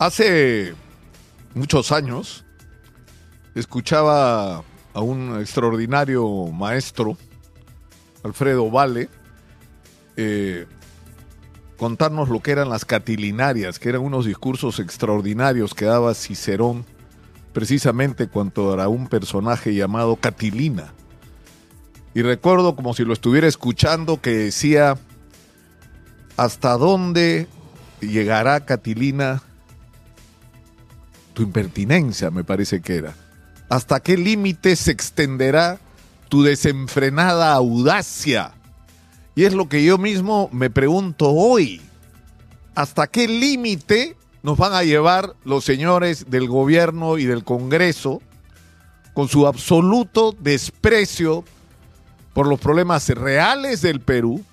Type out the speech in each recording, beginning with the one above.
Hace muchos años escuchaba a un extraordinario maestro, Alfredo Vale, eh, contarnos lo que eran las catilinarias, que eran unos discursos extraordinarios que daba Cicerón precisamente cuando era un personaje llamado Catilina. Y recuerdo como si lo estuviera escuchando que decía, ¿hasta dónde llegará Catilina? Tu impertinencia, me parece que era. ¿Hasta qué límite se extenderá tu desenfrenada audacia? Y es lo que yo mismo me pregunto hoy. ¿Hasta qué límite nos van a llevar los señores del gobierno y del Congreso con su absoluto desprecio por los problemas reales del Perú,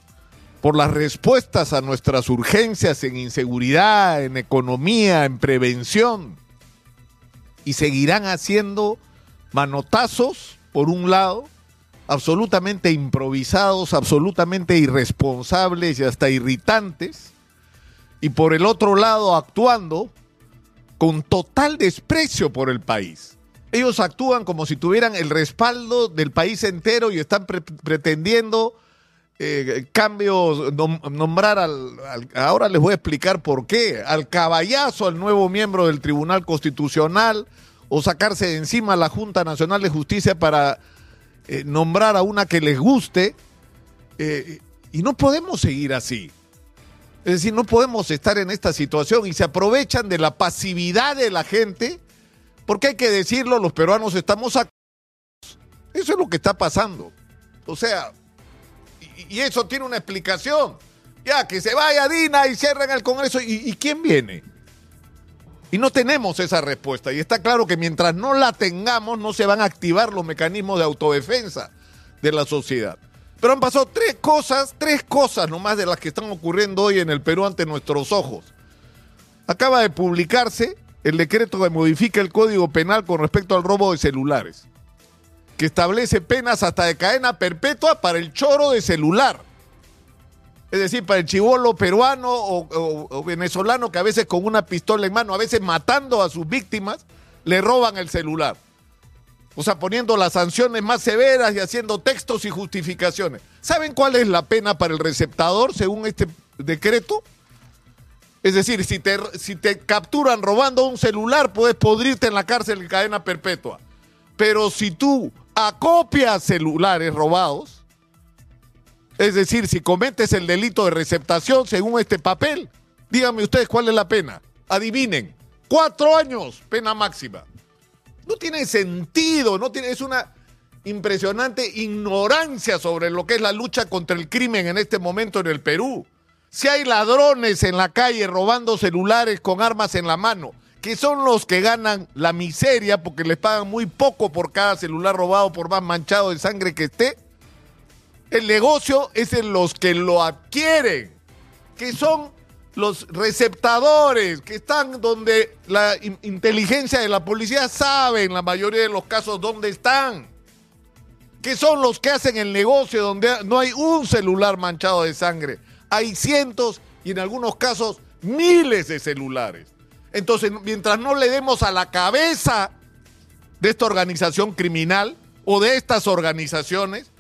por las respuestas a nuestras urgencias en inseguridad, en economía, en prevención? Y seguirán haciendo manotazos, por un lado, absolutamente improvisados, absolutamente irresponsables y hasta irritantes, y por el otro lado actuando con total desprecio por el país. Ellos actúan como si tuvieran el respaldo del país entero y están pre pretendiendo eh, cambios, nom nombrar al, ahora les voy a explicar por qué, al caballazo, al nuevo miembro del Tribunal Constitucional, o sacarse de encima la Junta Nacional de Justicia para eh, nombrar a una que les guste. Eh, y no podemos seguir así. Es decir, no podemos estar en esta situación y se aprovechan de la pasividad de la gente, porque hay que decirlo, los peruanos estamos a... Eso es lo que está pasando. O sea, y, eso tiene una explicación. Ya, que se vaya Dina y cierren el Congreso. ¿Y, y quién viene? Y no tenemos esa respuesta. Y está claro que mientras no la tengamos, no se van a activar los mecanismos de autodefensa de la sociedad. Pero han pasado tres cosas, tres cosas nomás de las que están ocurriendo hoy en el Perú ante nuestros ojos. Acaba de publicarse el decreto que modifica el Código Penal con respecto al robo de celulares, que establece penas hasta de cadena perpetua para el choro de celular. Es decir, para el chivolo peruano o, venezolano que a veces con una pistola en mano, a veces matando a sus víctimas, le roban el celular. O sea, poniendo las sanciones más severas y haciendo textos y justificaciones. ¿Saben cuál es la pena para el receptador según este decreto? Es decir, si te, si te capturan robando un celular, puedes podrirte en la cárcel en cadena perpetua. Pero si tú acopias celulares robados, es decir, si cometes el delito de receptación según este papel, díganme ustedes cuál es la pena. Adivinen, cuatro años, pena máxima. No tiene sentido, no tiene, es una impresionante ignorancia sobre lo que es la lucha contra el crimen en este momento en el Perú. Si hay ladrones en la calle robando celulares con armas en la mano, que son los que ganan la miseria porque les pagan muy poco por cada celular robado, por más manchado de sangre que esté, el negocio es en los que lo adquieren, que son los receptadores, que están donde la in inteligencia de la policía sabe en la mayoría de los casos dónde están, que son los que hacen el negocio donde no hay un celular manchado de sangre, hay cientos y en algunos casos miles de celulares. Entonces, mientras no le demos a la cabeza de esta organización criminal o de estas organizaciones,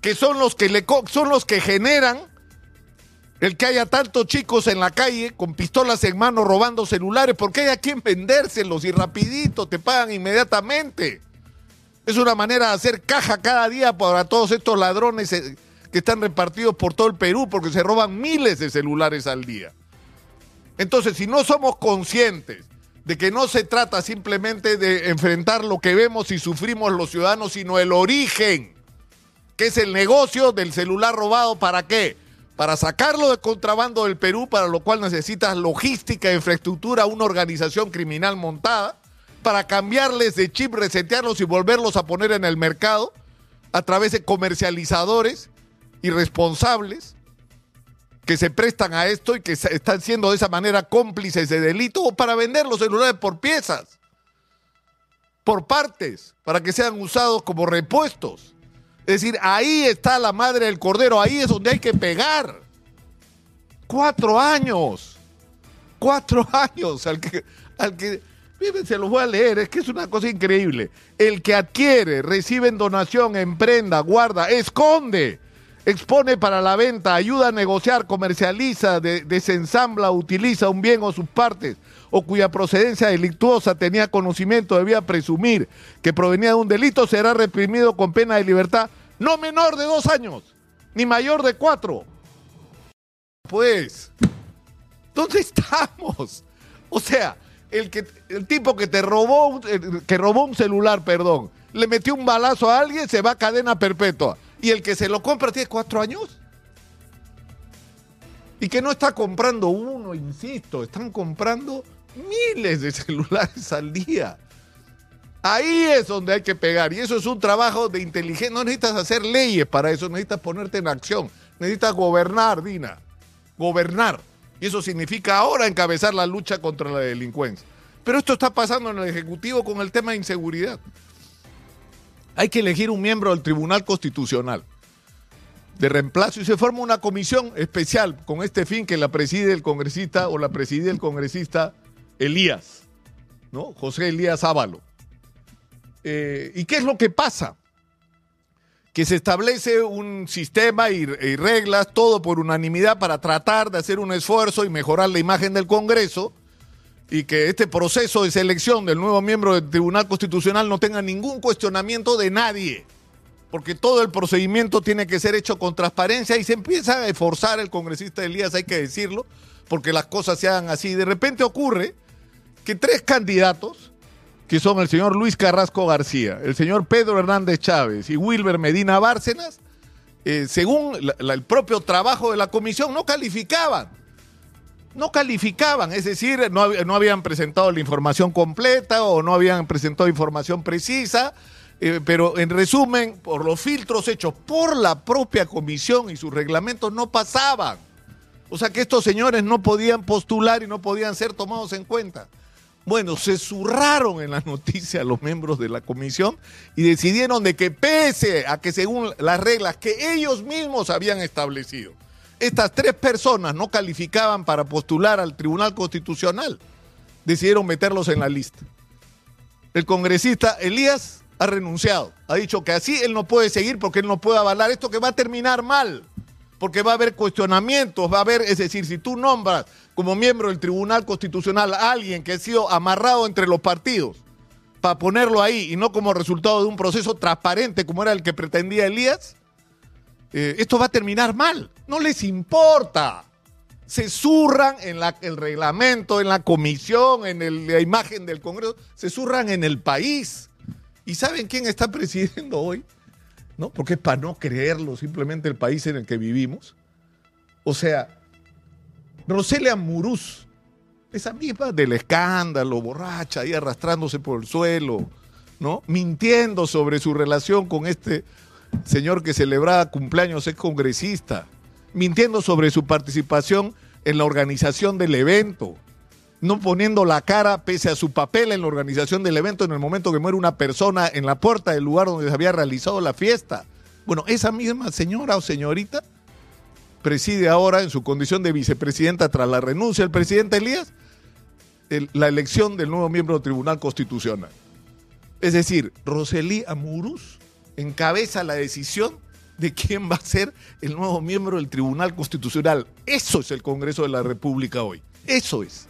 que son los que le son los que generan el que haya tantos chicos en la calle con pistolas en mano robando celulares, porque hay a quien vendérselos y rapidito te pagan inmediatamente. Es una manera de hacer caja cada día para todos estos ladrones eh, que están repartidos por todo el Perú, porque se roban miles de celulares al día. Entonces, si no somos conscientes de que no se trata simplemente de enfrentar lo que vemos y sufrimos los ciudadanos, sino el origen, que es el negocio del celular robado, ¿para qué? Para sacarlo de contrabando del Perú, para lo cual necesitas logística, infraestructura, una organización criminal montada, para cambiarles de chip, resetearlos y volverlos a poner en el mercado a través de comercializadores irresponsables que se prestan a esto y que están siendo de esa manera cómplices de delito o para vender los celulares por piezas, por partes, para que sean usados como repuestos. Es decir, ahí está la madre del cordero, ahí es donde hay que pegar. Cuatro años. Cuatro años al que, al que, se los voy a leer, es que es una cosa increíble. El que adquiere, recibe donación, emprenda, guarda, esconde, expone para la venta, ayuda a negociar, comercializa, desensambla, utiliza un bien o sus partes, o cuya procedencia delictuosa tenía conocimiento, debía presumir que provenía de un delito, será reprimido con pena de libertad no menor de dos años, ni mayor de cuatro. Pues, ¿dónde estamos? O sea, el, que, el tipo que te robó, que robó un celular, perdón, le metió un balazo a alguien, se va a cadena perpetua. Y el que se lo compra tiene cuatro años. Y que no está comprando uno, insisto, están comprando miles de celulares al día. Ahí es donde hay que pegar. Y eso es un trabajo de inteligencia. No necesitas hacer leyes para eso, necesitas ponerte en acción. Necesitas gobernar, Dina. Gobernar. Y eso significa ahora encabezar la lucha contra la delincuencia. Pero esto está pasando en el Ejecutivo con el tema de inseguridad. Hay que elegir un miembro del Tribunal Constitucional de reemplazo y se forma una comisión especial con este fin que la preside el congresista o la preside el congresista Elías, ¿no? José Elías Ávalo. Eh, ¿Y qué es lo que pasa? Que se establece un sistema y, y, reglas, todo por unanimidad, para tratar de hacer un esfuerzo y mejorar la imagen del Congreso y que este proceso de selección del nuevo miembro del Tribunal Constitucional no tenga ningún cuestionamiento de nadie, porque todo el procedimiento tiene que ser hecho con transparencia y se empieza a esforzar el congresista Elías, hay que decirlo, porque las cosas se hagan así. De repente ocurre que tres candidatos, que son el señor Luis Carrasco García, el señor Pedro Hernández Chávez y Wilber Medina Bárcenas, eh, según el propio trabajo de la comisión, no calificaban no calificaban, es decir, no, no, habían presentado la información completa o no habían presentado información precisa, eh, pero en resumen, por los filtros hechos por la propia comisión y sus reglamentos no pasaban. O sea que estos señores no podían postular y no podían ser tomados en cuenta. Bueno, se zurraron en la noticia los miembros de la comisión y decidieron de que pese a que según las reglas que ellos mismos habían establecido, estas tres personas no calificaban para postular al Tribunal Constitucional. Decidieron meterlos en la lista. El congresista Elías ha renunciado. Ha dicho que así él no puede seguir porque él no puede avalar esto que va a terminar mal. Porque va a haber cuestionamientos, va a haber, es decir, si tú nombras como miembro del Tribunal Constitucional a alguien que ha sido amarrado entre los partidos para ponerlo ahí y no como resultado de un proceso transparente como era el que pretendía Elías, eh, esto va a terminar mal. No les importa. Se zurran en el reglamento, en la comisión, en la imagen del Congreso, se zurran en el país. ¿Y saben quién está presidiendo hoy? ¿No? Porque es para no creerlo simplemente el país en el que vivimos. O sea, Roselia Muruz, esa misma del escándalo, borracha, ahí arrastrándose por el suelo, ¿no? Mintiendo sobre su relación con este señor que celebraba cumpleaños es congresista, mintiendo sobre su participación en la organización del evento, no poniendo la cara pese a su papel en la organización del evento en el momento que muere una persona en la puerta del lugar donde se había realizado la fiesta. Bueno, esa misma señora o señorita preside ahora en su condición de vicepresidenta tras la renuncia del presidente Elías la elección del nuevo miembro del Tribunal Constitucional. Es decir, Roseli Amurus encabeza la decisión de quién va a ser el nuevo miembro del Tribunal Constitucional. Eso es el Congreso de la República hoy. Eso es.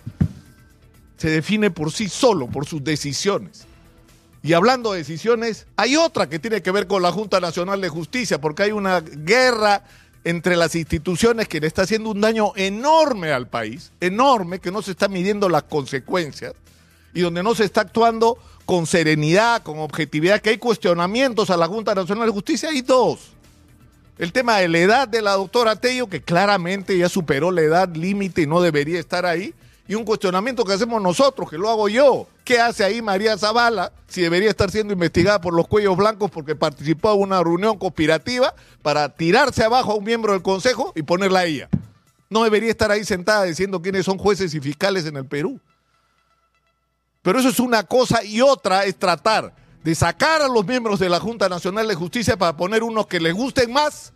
Se define por sí solo, por sus decisiones. Y hablando de decisiones, hay otra que tiene que ver con la Junta Nacional de Justicia, porque hay una guerra entre las instituciones que le está haciendo un daño enorme al país, enorme, que no se está midiendo las consecuencias y donde no se está actuando con serenidad, con objetividad, que hay cuestionamientos a la Junta Nacional de Justicia, hay dos. El tema de la edad de la doctora Tello, que claramente ya superó la edad límite y no debería estar ahí, y un cuestionamiento que hacemos nosotros, que lo hago yo. ¿Qué hace ahí María Zavala si debería estar siendo investigada por los cuellos blancos porque participó en una reunión conspirativa para tirarse abajo a un miembro del Consejo y ponerla a ella? No debería estar ahí sentada diciendo quiénes son jueces y fiscales en el Perú. Pero eso es una cosa y otra es tratar de sacar a los miembros de la Junta Nacional de Justicia para poner unos que les gusten más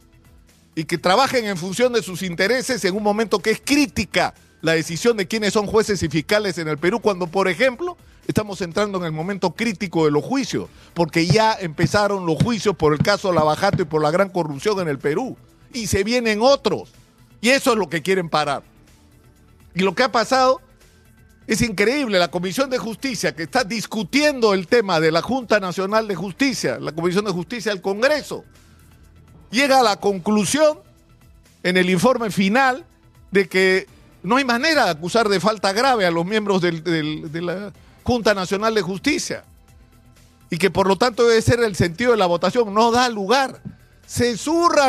y que trabajen en función de sus intereses en un momento que es crítica la decisión de quiénes son jueces y fiscales en el Perú, cuando, por ejemplo, estamos entrando en el momento crítico de los juicios, porque ya empezaron los juicios por el caso Lavajato y por la gran corrupción en el Perú, y se vienen otros, y eso es lo que quieren parar. Y lo que ha pasado es increíble, la Comisión de Justicia que está discutiendo el tema de la Junta Nacional de Justicia, la Comisión de Justicia del Congreso, llega a la conclusión en el informe final de que no hay manera de acusar de falta grave a los miembros de la Junta Nacional de Justicia y que por lo tanto debe ser el sentido de la votación, no da lugar. Se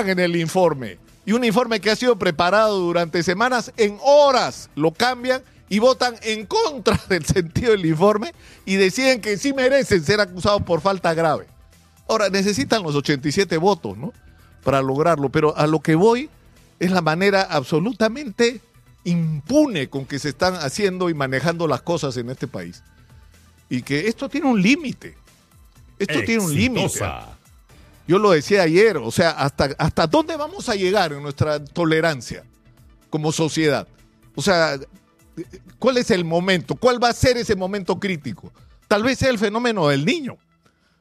en el informe y un informe que ha sido preparado durante semanas, en horas lo cambian y votan en contra del sentido del informe y deciden que sí merecen ser acusados por falta grave. Ahora, necesitan los 87 votos, ¿no? Para lograrlo, pero a lo que voy es la manera absolutamente impune con que se están haciendo y manejando las cosas en este país. Y que esto tiene un límite. Esto tiene un límite. Yo lo decía ayer, o sea, hasta, ¿hasta dónde vamos a llegar en nuestra tolerancia como sociedad? O sea, ¿cuál es el momento? ¿Cuál va a ser ese momento crítico? Tal vez sea el fenómeno del niño.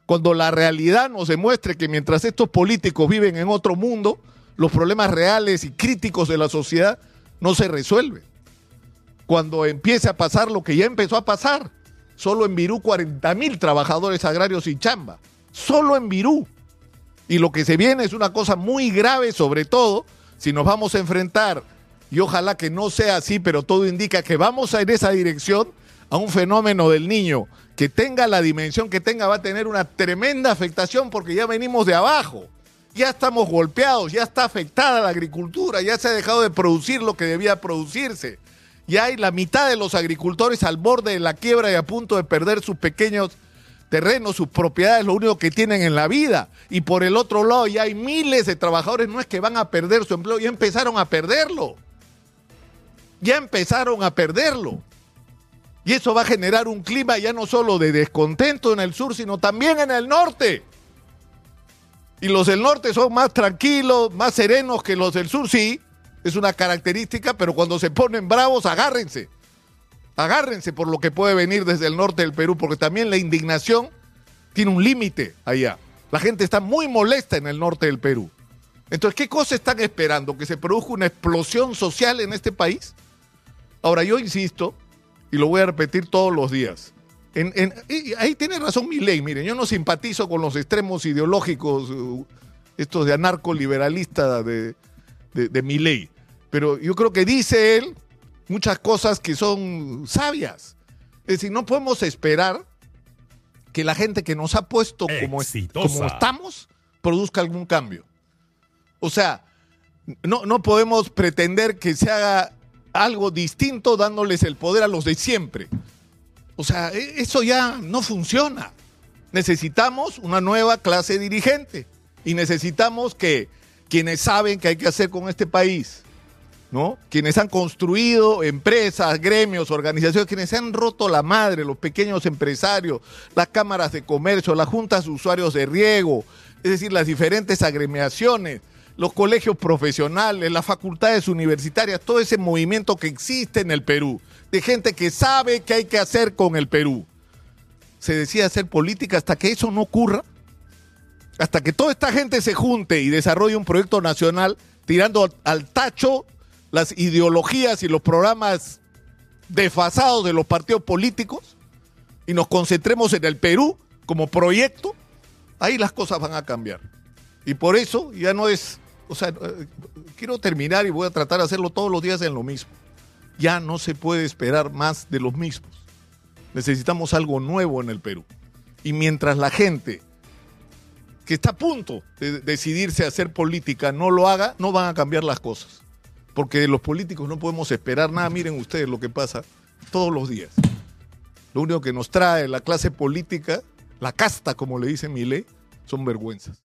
Cuando la realidad nos demuestre que mientras estos políticos viven en otro mundo, los problemas reales y críticos de la sociedad no se resuelven. Cuando empiece a pasar lo que ya empezó a pasar, solo en Virú 40 mil trabajadores agrarios y chamba, solo en Virú. Y lo que se viene es una cosa muy grave, sobre todo si nos vamos a enfrentar, y ojalá que no sea así, pero todo indica que vamos a ir esa dirección, a un fenómeno del niño que tenga la dimensión que tenga, va a tener una tremenda afectación porque ya venimos de abajo. Ya estamos golpeados, ya está afectada la agricultura, ya se ha dejado de producir lo que debía producirse. Ya hay la mitad de los agricultores al borde de la quiebra y a punto de perder sus pequeños terrenos, sus propiedades, lo único que tienen en la vida. Y por el otro lado ya hay miles de trabajadores, no es que van a perder su empleo, ya empezaron a perderlo. Ya empezaron a perderlo. Y eso va a generar un clima ya no solo de descontento en el sur, sino también en el norte. Y los del norte son más tranquilos, más serenos que los del sur, sí, es una característica, pero cuando se ponen bravos, agárrense agárrense por lo que puede venir desde el norte del Perú, porque también la indignación tiene un límite allá. La gente está muy molesta en el norte del Perú. Entonces, ¿qué cosa están esperando? ¿Que se produzca una explosión social en este país? Ahora, yo insisto, y lo voy a repetir todos los días, ahí tiene razón mi ley, miren, yo no simpatizo con los extremos ideológicos, uh, estos de anarco-liberalista de, de, de mi ley, pero yo creo que dice él muchas cosas que son sabias. Es decir, no podemos esperar que la gente que nos ha puesto como, como estamos produzca algún cambio. O sea, no, no podemos pretender que se haga algo distinto dándoles el poder a los de siempre. O sea, e, eso ya no funciona. Necesitamos una nueva clase dirigente y necesitamos que quienes saben qué hay que hacer con este país, ¿no? Quienes han construido empresas, gremios, organizaciones, quienes se han roto la madre, los pequeños empresarios, las cámaras de comercio, las juntas de usuarios de riego, es decir, las diferentes agremiaciones, los colegios profesionales, las facultades universitarias, todo ese movimiento que existe en el Perú, de gente que sabe qué hay que hacer con el Perú. Se decía hacer política hasta que eso no ocurra, hasta que toda esta gente se junte y desarrolle un proyecto nacional tirando al tacho las ideologías y los programas desfasados de los partidos políticos y nos concentremos en el Perú como proyecto, ahí las cosas van a cambiar. Y por eso ya no es, o sea, eh, quiero terminar y voy a tratar de hacerlo todos los días en lo mismo. Ya no se puede esperar más de los mismos. Necesitamos algo nuevo en el Perú. Y mientras la gente que está a punto de decidirse a hacer política no lo haga, no van a cambiar las cosas porque los políticos no podemos esperar nada. Miren ustedes lo que pasa todos los días. Lo único que nos trae la clase política, la casta, como le dice ley, son vergüenzas.